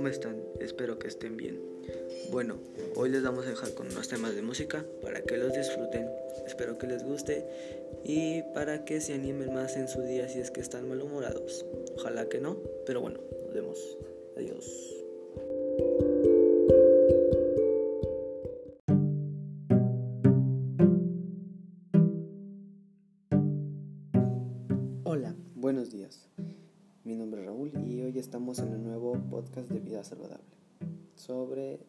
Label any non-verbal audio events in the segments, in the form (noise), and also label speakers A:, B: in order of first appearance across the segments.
A: ¿cómo están? Espero que estén bien. Bueno, hoy les vamos a dejar con unos temas de música para que los disfruten. Espero que les guste y para que se animen más en su día si es que están malhumorados. Ojalá que no, pero bueno, nos vemos. Adiós. Hola, buenos días. Mi nombre es Raúl y hoy estamos en un nuevo podcast de vida saludable sobre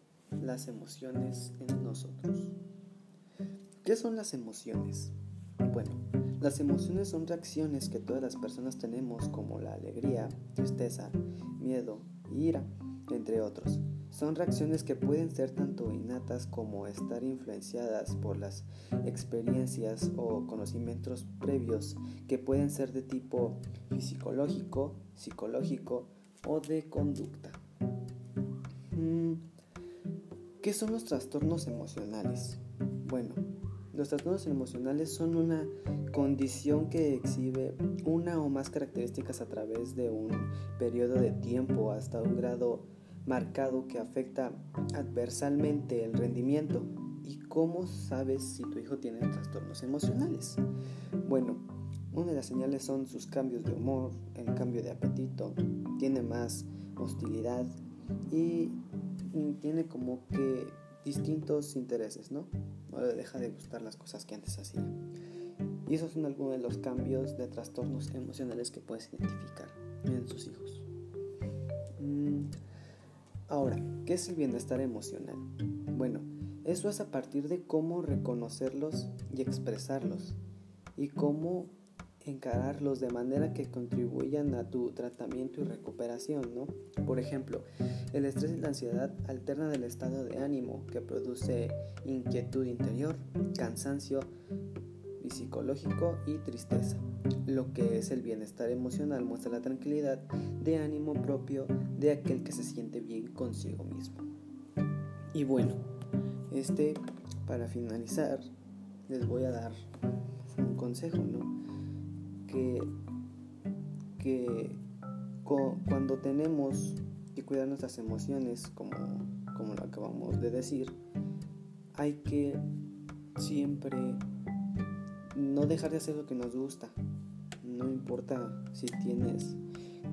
A: las emociones en nosotros. ¿Qué son las emociones? Bueno, las emociones son reacciones que todas las personas tenemos como la alegría, tristeza, miedo y ira, entre otros. Son reacciones que pueden ser tanto innatas como estar influenciadas por las experiencias o conocimientos previos que pueden ser de tipo fisiológico, psicológico o de conducta. Mm, ¿Qué son los trastornos emocionales? Bueno, los trastornos emocionales son una condición que exhibe una o más características a través de un periodo de tiempo hasta un grado marcado que afecta adversalmente el rendimiento. ¿Y cómo sabes si tu hijo tiene trastornos emocionales? Bueno, una de las señales son sus cambios de humor, el cambio de apetito, tiene más hostilidad y tiene como que distintos intereses, ¿no? No le deja de gustar las cosas que antes hacía. Y esos son algunos de los cambios de trastornos emocionales que puedes identificar en sus hijos. Mm, ahora, ¿qué es el bienestar emocional? Bueno, eso es a partir de cómo reconocerlos y expresarlos y cómo encararlos de manera que contribuyan a tu tratamiento y recuperación, ¿no? Por ejemplo, el estrés y la ansiedad alternan el estado de ánimo que produce inquietud interior, cansancio psicológico y tristeza. Lo que es el bienestar emocional muestra la tranquilidad de ánimo propio de aquel que se siente bien consigo mismo. Y bueno, este para finalizar les voy a dar un consejo, ¿no? que, que cuando tenemos que cuidar nuestras emociones, como, como lo acabamos de decir, hay que siempre no dejar de hacer lo que nos gusta. No importa si tienes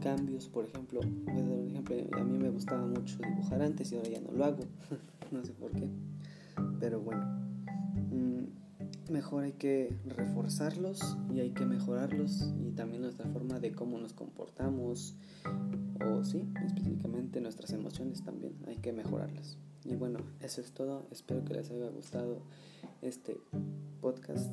A: cambios, por ejemplo, un ejemplo, a mí me gustaba mucho dibujar antes y ahora ya no lo hago, (laughs) no sé por qué, pero bueno mejor hay que reforzarlos y hay que mejorarlos y también nuestra forma de cómo nos comportamos o sí, específicamente nuestras emociones también hay que mejorarlas. Y bueno, eso es todo. Espero que les haya gustado este podcast.